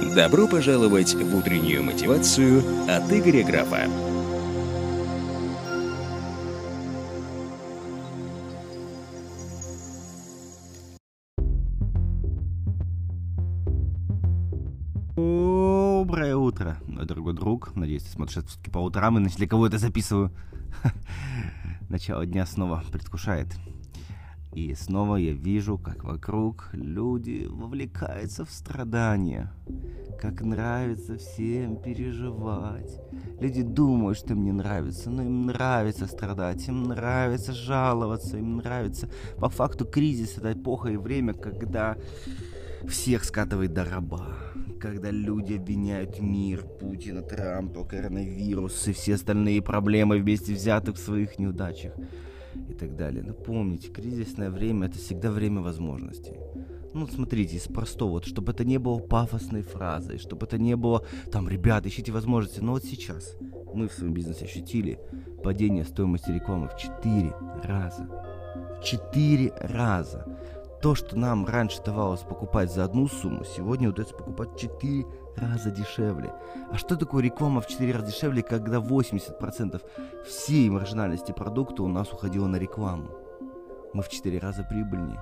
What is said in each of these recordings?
Добро пожаловать в утреннюю мотивацию от Игоря Графа. Доброе утро, мой дорогой друг. Надеюсь, ты смотришь все-таки по утрам, иначе для кого это записываю. Начало дня снова предвкушает. И снова я вижу, как вокруг люди вовлекаются в страдания. Как нравится всем переживать. Люди думают, что им не нравится, но им нравится страдать, им нравится жаловаться, им нравится... По факту кризис — это эпоха и время, когда всех скатывает до раба. Когда люди обвиняют мир, Путина, Трампа, коронавирус и все остальные проблемы вместе взятых в своих неудачах и так далее. Но помните, кризисное время это всегда время возможностей. Ну, смотрите, из простого, вот, чтобы это не было пафосной фразой, чтобы это не было, там, ребята, ищите возможности. Но вот сейчас мы в своем бизнесе ощутили падение стоимости рекламы в 4 раза. В 4 раза. То, что нам раньше давалось покупать за одну сумму, сегодня удается покупать 4 раза дешевле. А что такое реклама в 4 раза дешевле, когда 80% всей маржинальности продукта у нас уходило на рекламу? Мы в 4 раза прибыльнее.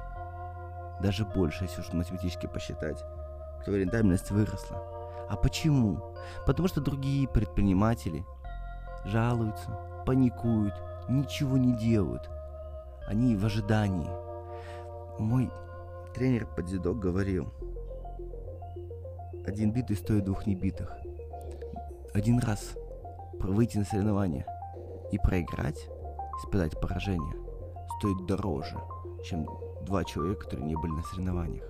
Даже больше, если уж математически посчитать. То рентабельность выросла. А почему? Потому что другие предприниматели жалуются, паникуют, ничего не делают. Они в ожидании. Мой тренер по дзюдо говорил – один битый стоит двух небитых. Один раз выйти на соревнования и проиграть, испытать поражение, стоит дороже, чем два человека, которые не были на соревнованиях.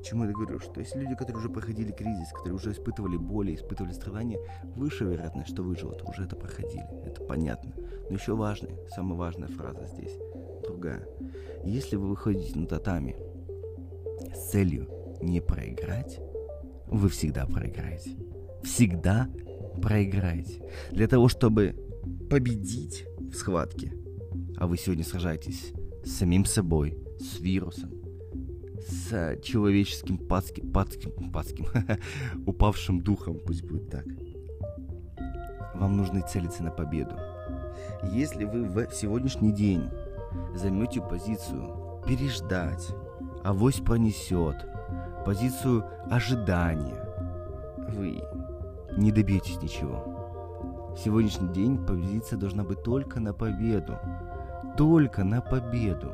К чему я говорю? Что есть люди, которые уже проходили кризис, которые уже испытывали боли, испытывали страдания, выше вероятность, что выживут, уже это проходили. Это понятно. Но еще важная, самая важная фраза здесь, другая. Если вы выходите на татами с целью не проиграть, вы всегда проиграете. Всегда проиграете. Для того, чтобы победить в схватке, а вы сегодня сражаетесь с самим собой, с вирусом, с человеческим падским, падским, падским, упавшим духом, пусть будет так. Вам нужно целиться на победу. Если вы в сегодняшний день займете позицию переждать, авось пронесет, позицию ожидания, вы не добьетесь ничего. В сегодняшний день позиция должна быть только на победу. Только на победу.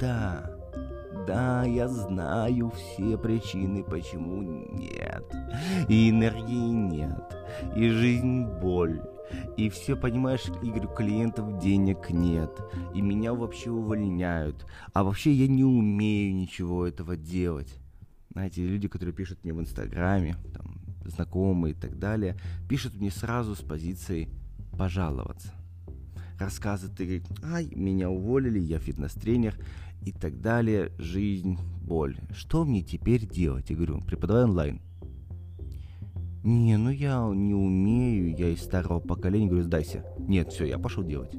Да, да, я знаю все причины, почему нет. И энергии нет. И жизнь боль. И все, понимаешь, Игорь, клиентов денег нет. И меня вообще увольняют. А вообще я не умею ничего этого делать. Знаете, люди, которые пишут мне в Инстаграме, там, знакомые и так далее, пишут мне сразу с позиции пожаловаться. Рассказывают, ты говорит, ай, меня уволили, я фитнес-тренер и так далее, жизнь, боль. Что мне теперь делать? Я говорю, преподавай онлайн. Не, ну я не умею, я из старого поколения. Говорю, сдайся. Нет, все, я пошел делать.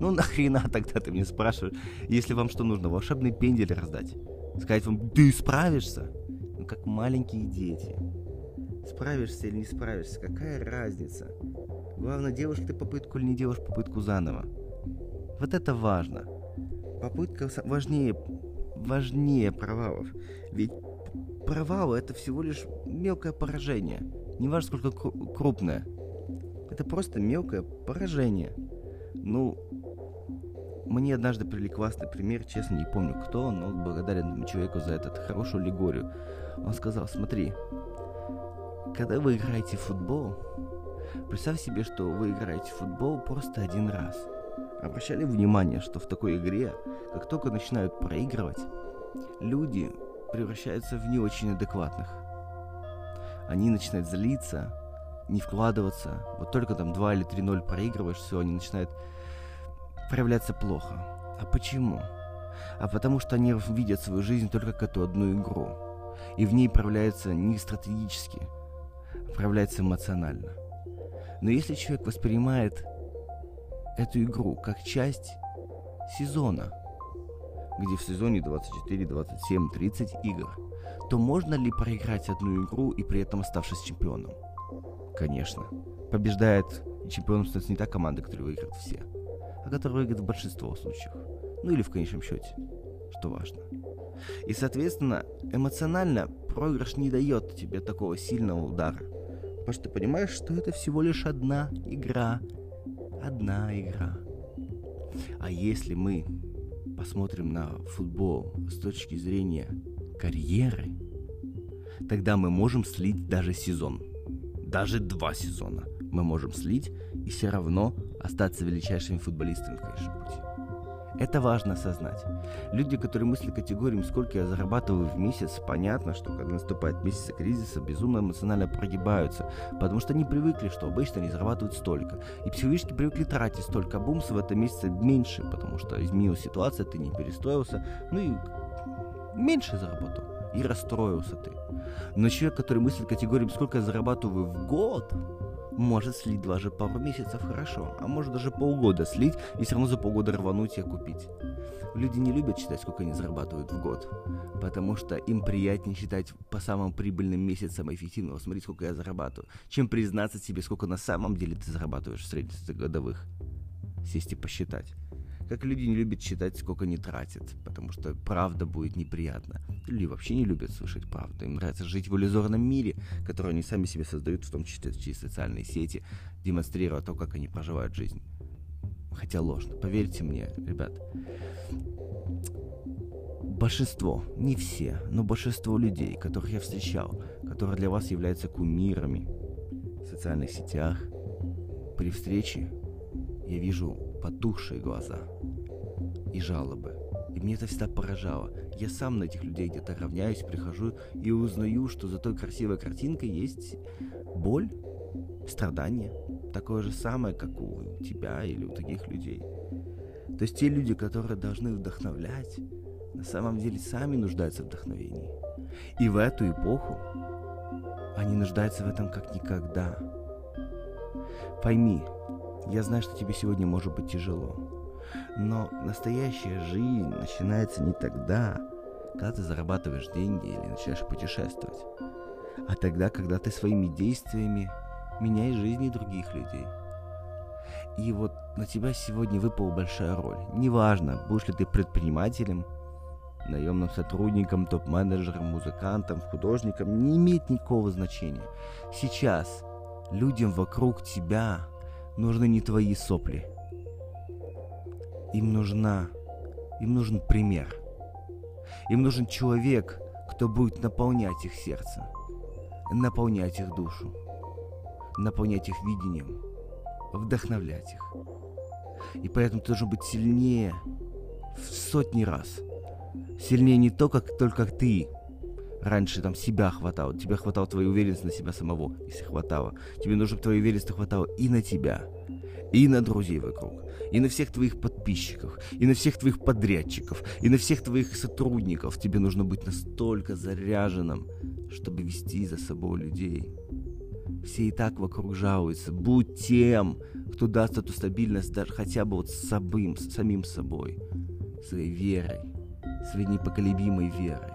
Ну нахрена тогда ты мне спрашиваешь, если вам что нужно, волшебный пендель раздать? Сказать вам, ты справишься? как маленькие дети. Справишься или не справишься, какая разница? Главное, делаешь ты попытку или не делаешь попытку заново. Вот это важно. Попытка важнее, важнее провалов. Ведь провал это всего лишь мелкое поражение. Не важно, сколько крупное. Это просто мелкое поражение. Ну, мне однажды привели классный пример, честно не помню кто, но благодарен человеку за этот хорошую аллегорию. Он сказал, смотри, когда вы играете в футбол, представь себе, что вы играете в футбол просто один раз. Обращали внимание, что в такой игре, как только начинают проигрывать, люди превращаются в не очень адекватных. Они начинают злиться, не вкладываться. Вот только там 2 или 3-0 проигрываешь, все, они начинают проявляться плохо. А почему? А потому что они видят свою жизнь только как эту одну игру и в ней проявляется не стратегически, а проявляется эмоционально. Но если человек воспринимает эту игру как часть сезона, где в сезоне 24, 27, 30 игр, то можно ли проиграть одну игру и при этом оставшись чемпионом? Конечно. Побеждает чемпионом становится не та команда, которая выиграет все, а которая выиграет в большинство случаев. Ну или в конечном счете, что важно. И, соответственно, эмоционально проигрыш не дает тебе такого сильного удара. Потому что ты понимаешь, что это всего лишь одна игра. Одна игра. А если мы посмотрим на футбол с точки зрения карьеры, тогда мы можем слить даже сезон. Даже два сезона мы можем слить и все равно остаться величайшими футболистами в конечном пути. Это важно осознать. Люди, которые мыслят категориями, сколько я зарабатываю в месяц, понятно, что когда наступает месяц кризиса, безумно эмоционально прогибаются, потому что они привыкли, что обычно они зарабатывают столько. И психологически привыкли тратить столько, а в этом месяце меньше, потому что изменилась ситуация, ты не перестроился, ну и меньше заработал. И расстроился ты. Но человек, который мыслит категориями, сколько я зарабатываю в год, может слить даже пару месяцев хорошо, а может даже полгода слить и все равно за полгода рвануть и купить. Люди не любят считать, сколько они зарабатывают в год, потому что им приятнее считать по самым прибыльным месяцам эффективного, смотреть, сколько я зарабатываю, чем признаться себе, сколько на самом деле ты зарабатываешь в средних годовых. Сесть и посчитать. Как люди не любят считать, сколько они тратят, потому что правда будет неприятно. Люди вообще не любят слышать правду. Им нравится жить в иллюзорном мире, который они сами себе создают, в том числе через социальные сети, демонстрируя то, как они проживают жизнь. Хотя ложно. Поверьте мне, ребят. Большинство, не все, но большинство людей, которых я встречал, которые для вас являются кумирами в социальных сетях, при встрече я вижу потухшие глаза и жалобы. И мне это всегда поражало. Я сам на этих людей где-то равняюсь, прихожу и узнаю, что за той красивой картинкой есть боль, страдание. Такое же самое, как у тебя или у таких людей. То есть те люди, которые должны вдохновлять, на самом деле сами нуждаются в вдохновении. И в эту эпоху они нуждаются в этом как никогда. Пойми, я знаю, что тебе сегодня может быть тяжело. Но настоящая жизнь начинается не тогда, когда ты зарабатываешь деньги или начинаешь путешествовать, а тогда, когда ты своими действиями меняешь жизни других людей. И вот на тебя сегодня выпала большая роль. Неважно, будешь ли ты предпринимателем, наемным сотрудником, топ-менеджером, музыкантом, художником, не имеет никакого значения. Сейчас людям вокруг тебя нужны не твои сопли. Им нужна, им нужен пример. Им нужен человек, кто будет наполнять их сердце, наполнять их душу, наполнять их видением, вдохновлять их. И поэтому ты должен быть сильнее в сотни раз. Сильнее не то, как только ты раньше там себя хватало, тебе хватало твоей уверенности на себя самого, если хватало. Тебе нужно, чтобы твоей уверенности хватало и на тебя, и на друзей вокруг, и на всех твоих подписчиков, и на всех твоих подрядчиков, и на всех твоих сотрудников. Тебе нужно быть настолько заряженным, чтобы вести за собой людей. Все и так вокруг жалуются. Будь тем, кто даст эту стабильность даже хотя бы вот с собым, с самим собой, своей верой, своей непоколебимой верой.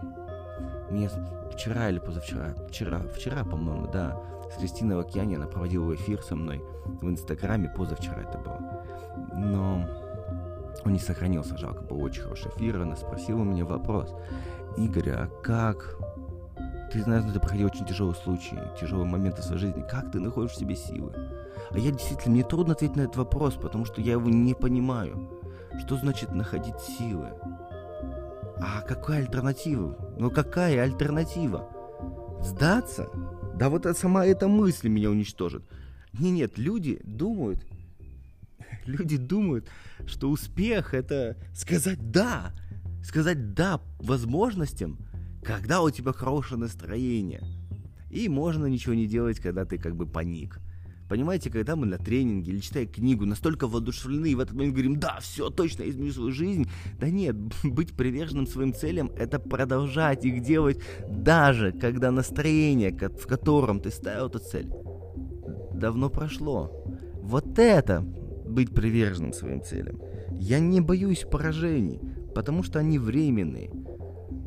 Мне вчера или позавчера, вчера, вчера, по-моему, да, с Кристиной океане она проводила эфир со мной в Инстаграме, позавчера это было. Но он не сохранился, жалко, был очень хороший эфир, она спросила у меня вопрос. Игорь, а как ты знаешь, ты проходил очень тяжелый случай, тяжелые моменты в своей жизни. Как ты находишь в себе силы? А я действительно, мне трудно ответить на этот вопрос, потому что я его не понимаю. Что значит находить силы? А какая альтернатива? Ну какая альтернатива? Сдаться? Да вот сама эта мысль меня уничтожит. Не, нет, люди думают, люди думают, что успех это сказать «да», сказать «да» возможностям, когда у тебя хорошее настроение. И можно ничего не делать, когда ты как бы паник. Понимаете, когда мы на тренинге или читая книгу настолько воодушевлены и в этот момент говорим, да, все, точно изменю свою жизнь. Да нет, быть приверженным своим целям – это продолжать их делать даже когда настроение, в котором ты ставил эту цель, давно прошло. Вот это быть приверженным своим целям. Я не боюсь поражений. потому что они временные.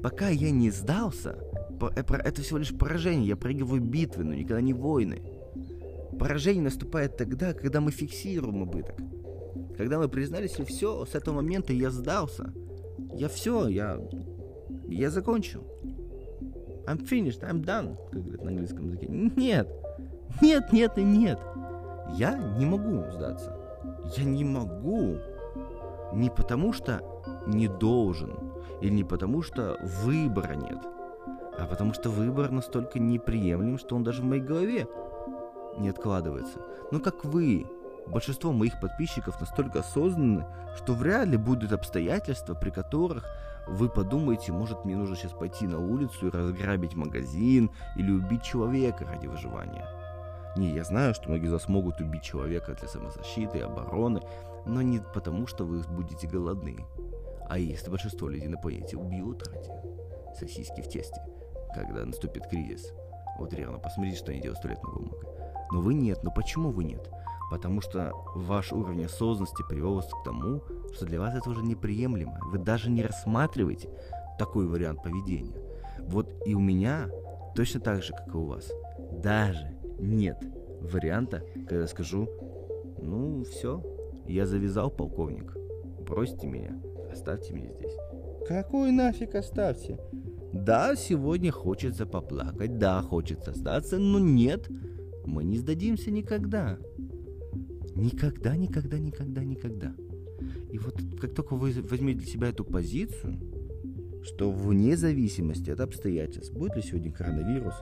Пока я не сдался, э, это всего лишь поражение, я проигрываю битвы, но никогда не войны. Поражение наступает тогда, когда мы фиксируем убыток. Когда мы признались, что все, с этого момента я сдался. Я все, я, я закончил. I'm finished, I'm done, как говорят на английском языке. Нет, нет, нет и нет. Я не могу сдаться. Я не могу. Не потому что не должен, или не потому что выбора нет, а потому что выбор настолько неприемлем, что он даже в моей голове не откладывается. Но как вы, большинство моих подписчиков настолько осознанны, что вряд ли будут обстоятельства, при которых вы подумаете, может мне нужно сейчас пойти на улицу и разграбить магазин или убить человека ради выживания. Не, я знаю, что многие из вас могут убить человека для самозащиты и обороны, но не потому, что вы будете голодны. А если большинство людей на планете убьют ради сосиски в тесте, когда наступит кризис. Вот реально, посмотрите, что они делают сто лет на бумагой. Но вы нет. Но почему вы нет? Потому что ваш уровень осознанности привел вас к тому, что для вас это уже неприемлемо. Вы даже не рассматриваете такой вариант поведения. Вот и у меня точно так же, как и у вас. Даже нет варианта, когда я скажу, ну все, я завязал, полковник, бросьте меня, оставьте меня здесь. Какой нафиг оставьте? Да, сегодня хочется поплакать, да, хочется сдаться, но нет, мы не сдадимся никогда. Никогда, никогда, никогда, никогда. И вот как только вы возьмете для себя эту позицию, что вне зависимости от обстоятельств, будет ли сегодня коронавирус,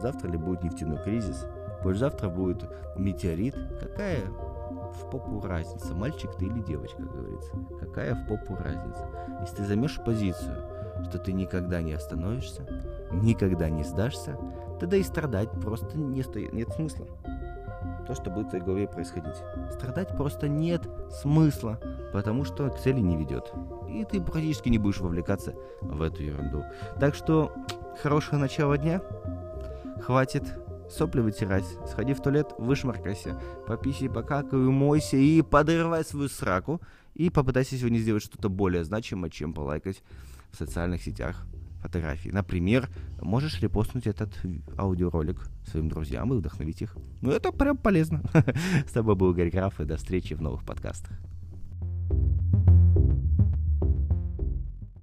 завтра ли будет нефтяной кризис, завтра будет метеорит, какая в попу разница, мальчик ты или девочка, говорится. Какая в попу разница? Если ты займешь позицию, что ты никогда не остановишься, никогда не сдашься, тогда и страдать просто не стоит, нет смысла. То, что будет в твоей голове происходить. Страдать просто нет смысла, потому что к цели не ведет. И ты практически не будешь вовлекаться в эту ерунду. Так что хорошего начала дня. Хватит сопли вытирать, сходи в туалет, вышмаркайся, пописи, покакай, умойся и подрывай свою сраку. И попытайся сегодня сделать что-то более значимое, чем полайкать в социальных сетях фотографии. Например, можешь репостнуть этот аудиоролик своим друзьям и вдохновить их. Ну, это прям полезно. С тобой был Гарри Граф, и до встречи в новых подкастах.